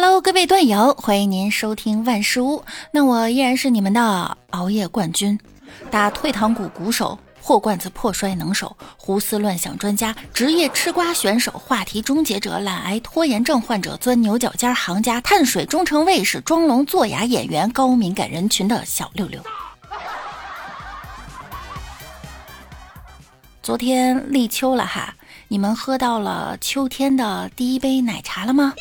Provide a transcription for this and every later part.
Hello，各位段友，欢迎您收听万事屋。那我依然是你们的熬夜冠军，打退堂鼓鼓手，破罐子破摔能手，胡思乱想专家，职业吃瓜选手，话题终结者，懒癌拖延症患者，钻牛角尖行家，碳水忠诚卫士，装聋作哑演员，高敏感人群的小六六。昨天立秋了哈，你们喝到了秋天的第一杯奶茶了吗？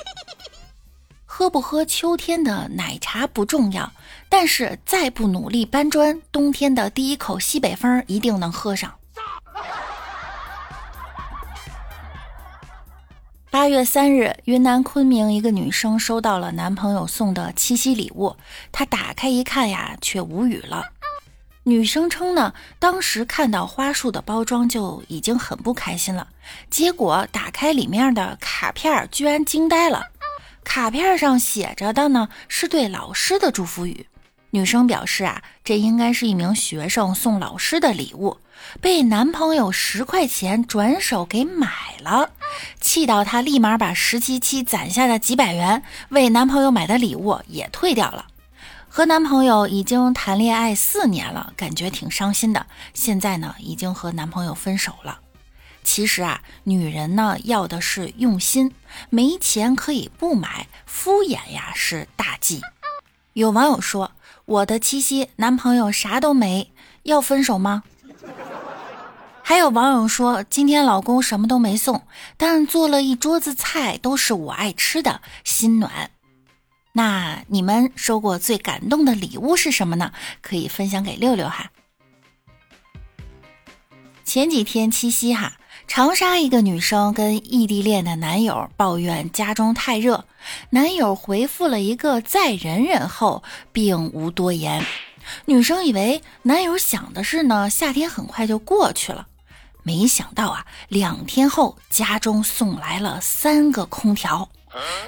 喝不喝秋天的奶茶不重要，但是再不努力搬砖，冬天的第一口西北风一定能喝上。八月三日，云南昆明一个女生收到了男朋友送的七夕礼物，她打开一看呀，却无语了。女生称呢，当时看到花束的包装就已经很不开心了，结果打开里面的卡片，居然惊呆了。卡片上写着的呢，是对老师的祝福语。女生表示啊，这应该是一名学生送老师的礼物，被男朋友十块钱转手给买了，气到她立马把十七期攒下的几百元为男朋友买的礼物也退掉了。和男朋友已经谈恋爱四年了，感觉挺伤心的。现在呢，已经和男朋友分手了。其实啊，女人呢要的是用心，没钱可以不买，敷衍呀是大忌。有网友说：“我的七夕男朋友啥都没，要分手吗？”还有网友说：“今天老公什么都没送，但做了一桌子菜，都是我爱吃的，心暖。”那你们收过最感动的礼物是什么呢？可以分享给六六哈。前几天七夕哈，长沙一个女生跟异地恋的男友抱怨家中太热，男友回复了一个再忍忍后，并无多言。女生以为男友想的是呢，夏天很快就过去了，没想到啊，两天后家中送来了三个空调。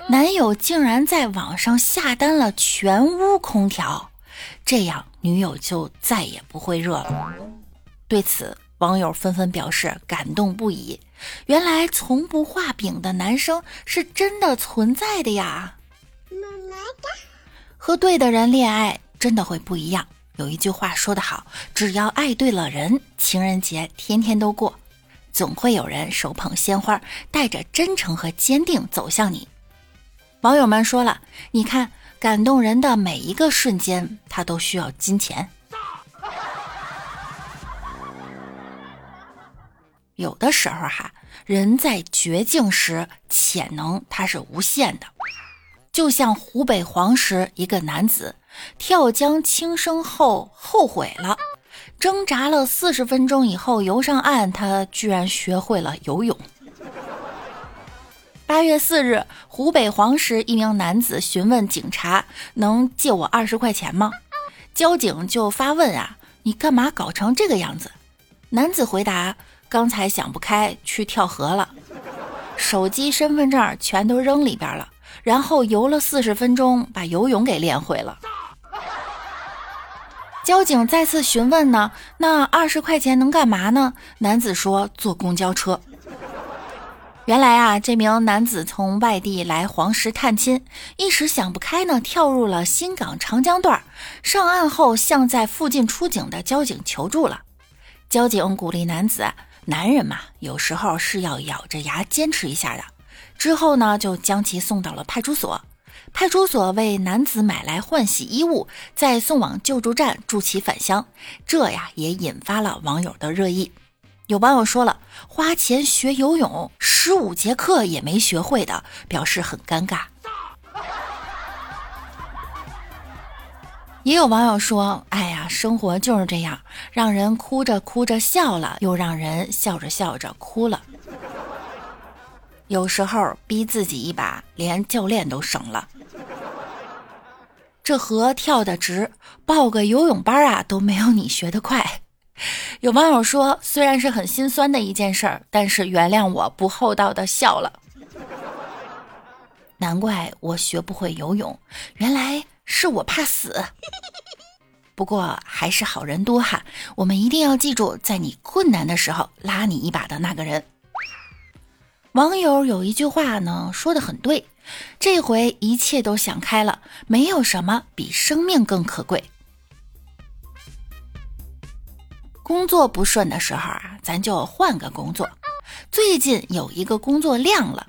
男友竟然在网上下单了全屋空调，这样女友就再也不会热了。对此，网友纷纷表示感动不已。原来从不画饼的男生是真的存在的呀！和对的人恋爱真的会不一样。有一句话说得好，只要爱对了人，情人节天天都过，总会有人手捧鲜花，带着真诚和坚定走向你。网友们说了：“你看，感动人的每一个瞬间，他都需要金钱。有的时候哈，人在绝境时，潜能它是无限的。就像湖北黄石一个男子跳江轻生后后悔了，挣扎了四十分钟以后游上岸，他居然学会了游泳。”八月四日，湖北黄石一名男子询问警察：“能借我二十块钱吗？”交警就发问：“啊，你干嘛搞成这个样子？”男子回答：“刚才想不开，去跳河了，手机、身份证全都扔里边了，然后游了四十分钟，把游泳给练会了。”交警再次询问：“呢，那二十块钱能干嘛呢？”男子说：“坐公交车。”原来啊，这名男子从外地来黄石探亲，一时想不开呢，跳入了新港长江段。上岸后，向在附近出警的交警求助了。交警鼓励男子：“男人嘛，有时候是要咬着牙坚持一下的。”之后呢，就将其送到了派出所。派出所为男子买来换洗衣物，再送往救助站助其返乡。这呀，也引发了网友的热议。有网友说了，花钱学游泳，十五节课也没学会的，表示很尴尬。也有网友说，哎呀，生活就是这样，让人哭着哭着笑了，又让人笑着笑着哭了。有时候逼自己一把，连教练都省了。这河跳得直，报个游泳班啊，都没有你学得快。有网友说，虽然是很心酸的一件事儿，但是原谅我不厚道的笑了。难怪我学不会游泳，原来是我怕死。不过还是好人多哈，我们一定要记住，在你困难的时候拉你一把的那个人。网友有一句话呢，说的很对：这回一切都想开了，没有什么比生命更可贵。工作不顺的时候啊，咱就换个工作。最近有一个工作亮了，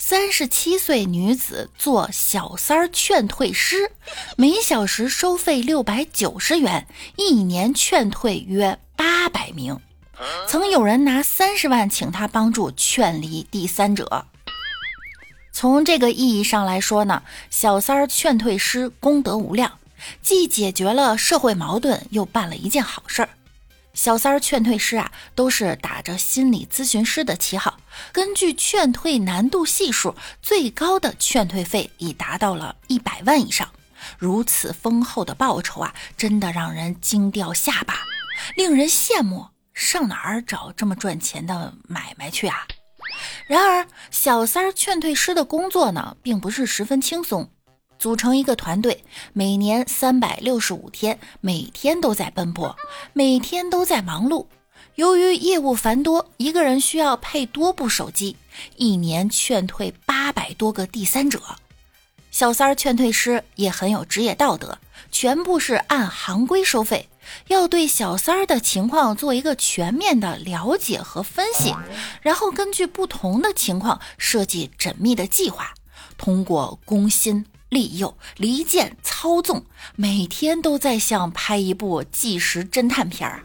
三十七岁女子做小三儿劝退师，每小时收费六百九十元，一年劝退约八百名。曾有人拿三十万请她帮助劝离第三者。从这个意义上来说呢，小三儿劝退师功德无量，既解决了社会矛盾，又办了一件好事儿。小三儿劝退师啊，都是打着心理咨询师的旗号，根据劝退难度系数，最高的劝退费已达到了一百万以上。如此丰厚的报酬啊，真的让人惊掉下巴，令人羡慕。上哪儿找这么赚钱的买卖去啊？然而，小三儿劝退师的工作呢，并不是十分轻松。组成一个团队，每年三百六十五天，每天都在奔波，每天都在忙碌。由于业务繁多，一个人需要配多部手机，一年劝退八百多个第三者。小三儿劝退师也很有职业道德，全部是按行规收费，要对小三儿的情况做一个全面的了解和分析，然后根据不同的情况设计缜密的计划，通过攻心。利诱、离间、操纵，每天都在像拍一部纪实侦探片儿，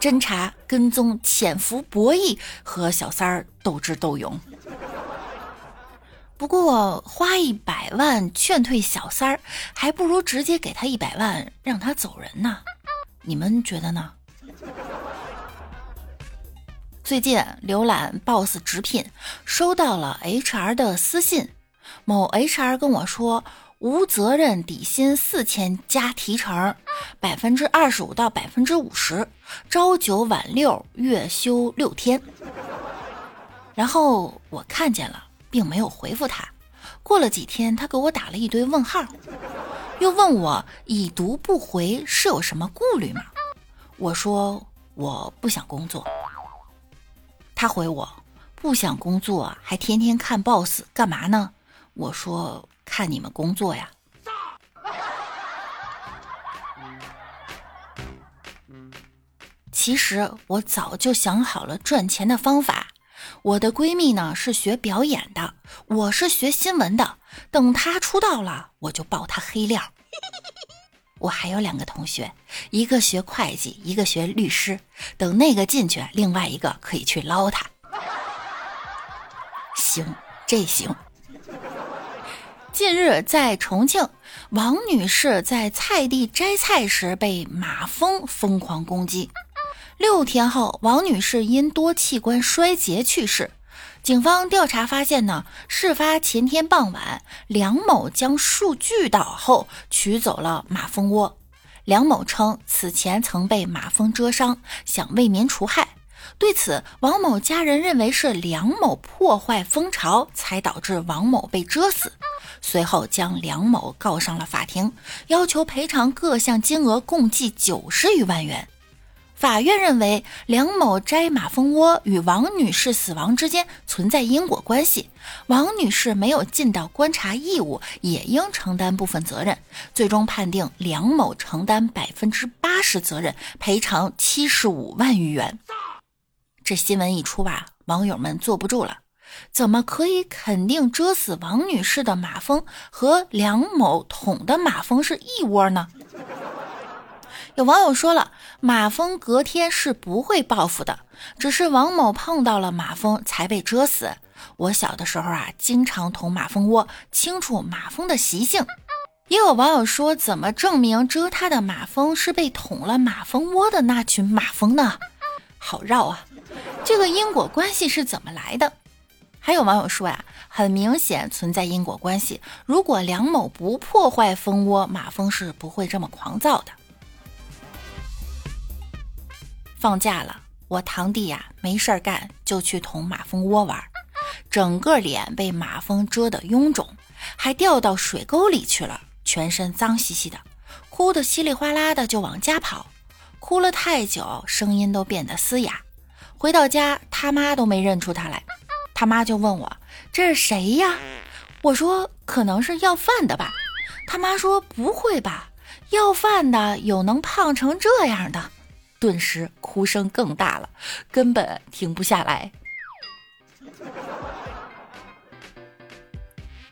侦查、跟踪、潜伏、博弈，和小三儿斗智斗勇。不过花一百万劝退小三儿，还不如直接给他一百万让他走人呢。你们觉得呢？最近浏览 Boss 直聘，收到了 HR 的私信。某 HR 跟我说，无责任底薪四千加提成，百分之二十五到百分之五十，朝九晚六，月休六天。然后我看见了，并没有回复他。过了几天，他给我打了一堆问号，又问我已读不回是有什么顾虑吗？我说我不想工作。他回我不想工作，还天天看 boss 干嘛呢？我说看你们工作呀。其实我早就想好了赚钱的方法。我的闺蜜呢是学表演的，我是学新闻的。等她出道了，我就爆她黑料。我还有两个同学，一个学会计，一个学律师。等那个进去，另外一个可以去捞他。行，这行。近日，在重庆，王女士在菜地摘菜时被马蜂疯狂攻击。六天后，王女士因多器官衰竭去世。警方调查发现呢，事发前天傍晚，梁某将树锯倒后取走了马蜂窝。梁某称，此前曾被马蜂蛰伤，想为民除害。对此，王某家人认为是梁某破坏蜂巢，才导致王某被蛰死。随后将梁某告上了法庭，要求赔偿各项金额共计九十余万元。法院认为，梁某摘马蜂窝与王女士死亡之间存在因果关系，王女士没有尽到观察义务，也应承担部分责任。最终判定梁某承担百分之八十责任，赔偿七十五万余元。这新闻一出吧，网友们坐不住了。怎么可以肯定蛰死王女士的马蜂和梁某捅的马蜂是一窝呢？有网友说了，马蜂隔天是不会报复的，只是王某碰到了马蜂才被蛰死。我小的时候啊，经常捅马蜂窝，清楚马蜂的习性。也有网友说，怎么证明蛰他的马蜂是被捅了马蜂窝的那群马蜂呢？好绕啊！这个因果关系是怎么来的？还有网友说呀，很明显存在因果关系。如果梁某不破坏蜂窝，马蜂是不会这么狂躁的。放假了，我堂弟呀没事儿干，就去捅马蜂窝玩，整个脸被马蜂蛰得臃肿，还掉到水沟里去了，全身脏兮兮的，哭得稀里哗啦的就往家跑，哭了太久，声音都变得嘶哑。回到家，他妈都没认出他来。他妈就问我：“这是谁呀？”我说可能是要饭的吧。他妈说不会吧，要饭的有能胖成这样的？顿时哭声更大了，根本停不下来。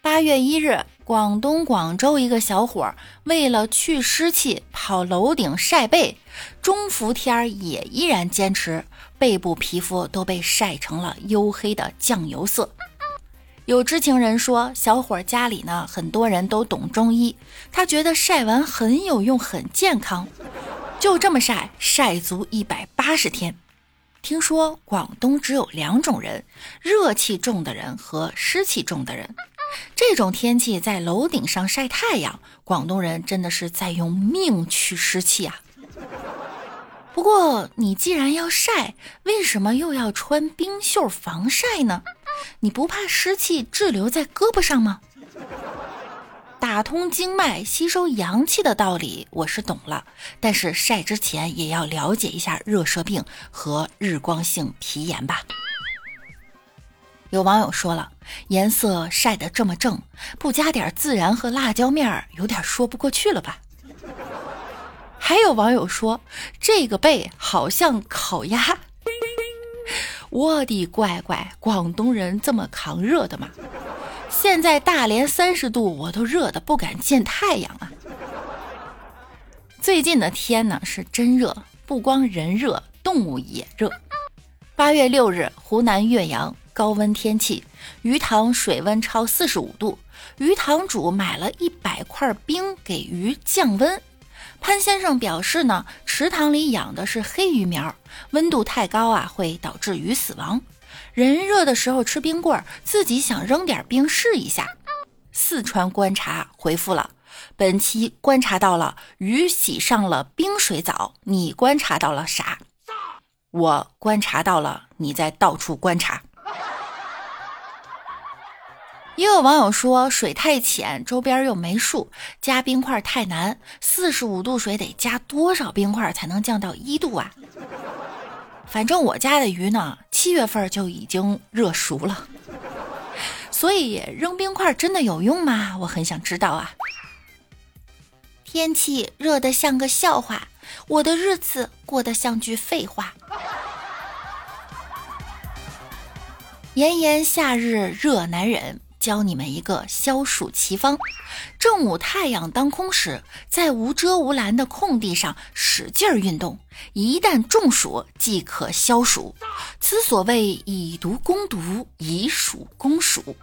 八月一日，广东广州一个小伙为了去湿气，跑楼顶晒背，中伏天儿也依然坚持，背部皮肤都被晒成了黝黑的酱油色。有知情人说，小伙家里呢很多人都懂中医，他觉得晒完很有用，很健康。就这么晒，晒足一百八十天。听说广东只有两种人：热气重的人和湿气重的人。这种天气在楼顶上晒太阳，广东人真的是在用命去湿气啊！不过你既然要晒，为什么又要穿冰袖防晒呢？你不怕湿气滞留在胳膊上吗？打通经脉、吸收阳气的道理我是懂了，但是晒之前也要了解一下热射病和日光性皮炎吧。有网友说了，颜色晒得这么正，不加点孜然和辣椒面儿，有点说不过去了吧？还有网友说，这个背好像烤鸭。我的乖乖，广东人这么扛热的吗？现在大连三十度，我都热的不敢见太阳啊！最近的天呢是真热，不光人热，动物也热。八月六日，湖南岳阳高温天气，鱼塘水温超四十五度，鱼塘主买了一百块冰给鱼降温。潘先生表示呢，池塘里养的是黑鱼苗，温度太高啊，会导致鱼死亡。人热的时候吃冰棍，自己想扔点冰试一下。四川观察回复了，本期观察到了鱼洗上了冰水澡，你观察到了啥？我观察到了你在到处观察。也有网友说水太浅，周边又没树，加冰块太难。四十五度水得加多少冰块才能降到一度啊？反正我家的鱼呢，七月份就已经热熟了，所以扔冰块真的有用吗？我很想知道啊。天气热得像个笑话，我的日子过得像句废话。炎炎夏日热难忍。教你们一个消暑奇方：正午太阳当空时，在无遮无拦的空地上使劲运动，一旦中暑即可消暑。此所谓以毒攻毒，以暑攻暑。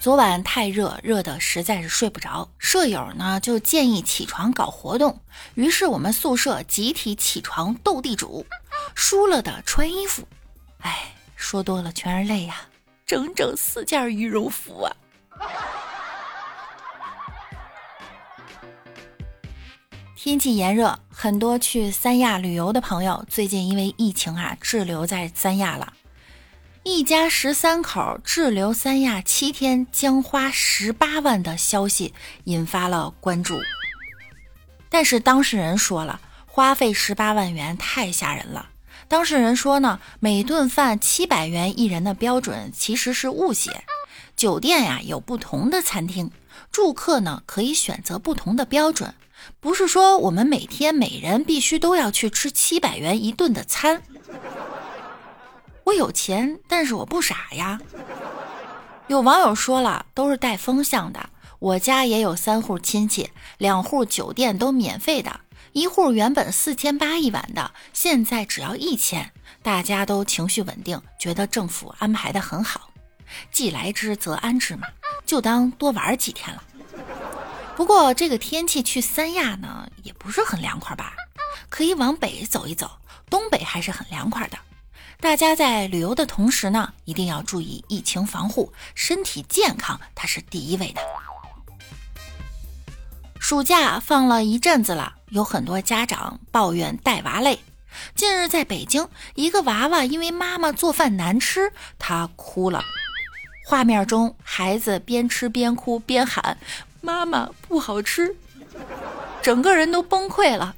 昨晚太热，热的实在是睡不着，舍友呢就建议起床搞活动，于是我们宿舍集体起床斗地主，输了的穿衣服。哎。说多了全是泪呀，整整四件羽绒服啊！天气炎热，很多去三亚旅游的朋友最近因为疫情啊滞留在三亚了。一家十三口滞留三亚七天将花十八万的消息引发了关注，但是当事人说了，花费十八万元太吓人了。当事人说呢，每顿饭七百元一人的标准其实是误写。酒店呀有不同的餐厅，住客呢可以选择不同的标准，不是说我们每天每人必须都要去吃七百元一顿的餐。我有钱，但是我不傻呀。有网友说了，都是带风向的。我家也有三户亲戚，两户酒店都免费的。一户原本四千八一晚的，现在只要一千，大家都情绪稳定，觉得政府安排的很好。既来之则安之嘛，就当多玩几天了。不过这个天气去三亚呢，也不是很凉快吧？可以往北走一走，东北还是很凉快的。大家在旅游的同时呢，一定要注意疫情防护，身体健康它是第一位的。暑假放了一阵子了，有很多家长抱怨带娃累。近日在北京，一个娃娃因为妈妈做饭难吃，他哭了。画面中，孩子边吃边哭边喊：“妈妈不好吃！”整个人都崩溃了。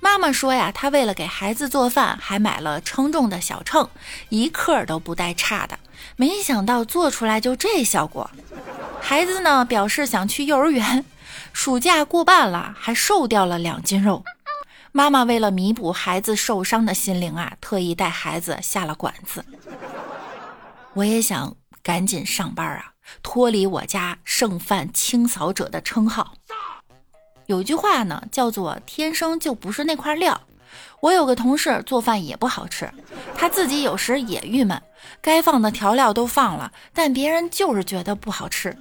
妈妈说呀，她为了给孩子做饭，还买了称重的小秤，一克都不带差的。没想到做出来就这效果。孩子呢表示想去幼儿园，暑假过半了，还瘦掉了两斤肉。妈妈为了弥补孩子受伤的心灵啊，特意带孩子下了馆子。我也想赶紧上班啊，脱离我家剩饭清扫者的称号。有句话呢，叫做“天生就不是那块料”。我有个同事做饭也不好吃，他自己有时也郁闷，该放的调料都放了，但别人就是觉得不好吃。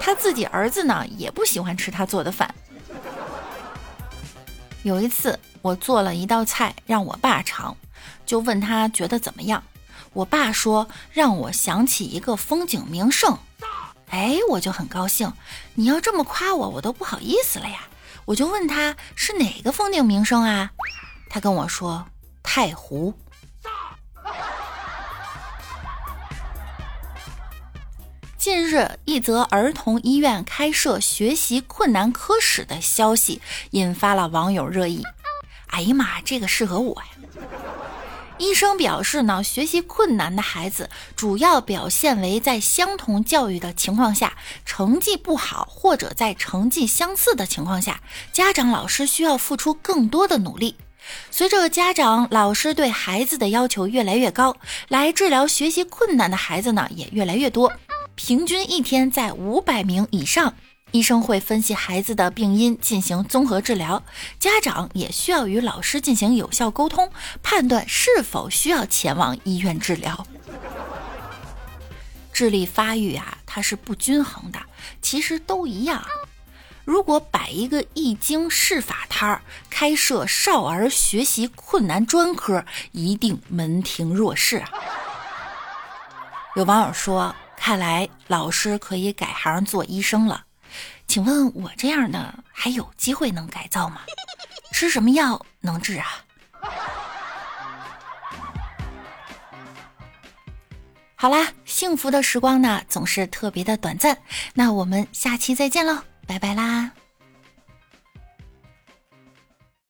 他自己儿子呢，也不喜欢吃他做的饭。有一次，我做了一道菜让我爸尝，就问他觉得怎么样。我爸说让我想起一个风景名胜。哎，我就很高兴。你要这么夸我，我都不好意思了呀。我就问他是哪个风景名胜啊？他跟我说太湖。近日，一则儿童医院开设学习困难科室的消息引发了网友热议。哎呀妈，这个适合我呀！医生表示呢，学习困难的孩子主要表现为在相同教育的情况下成绩不好，或者在成绩相似的情况下，家长老师需要付出更多的努力。随着家长老师对孩子的要求越来越高，来治疗学习困难的孩子呢也越来越多。平均一天在五百名以上，医生会分析孩子的病因进行综合治疗，家长也需要与老师进行有效沟通，判断是否需要前往医院治疗。智力发育啊，它是不均衡的，其实都一样。如果摆一个易经试法摊儿，开设少儿学习困难专科，一定门庭若市啊！有网友说。看来老师可以改行做医生了，请问我这样的还有机会能改造吗？吃什么药能治啊？好啦，幸福的时光呢总是特别的短暂，那我们下期再见喽，拜拜啦！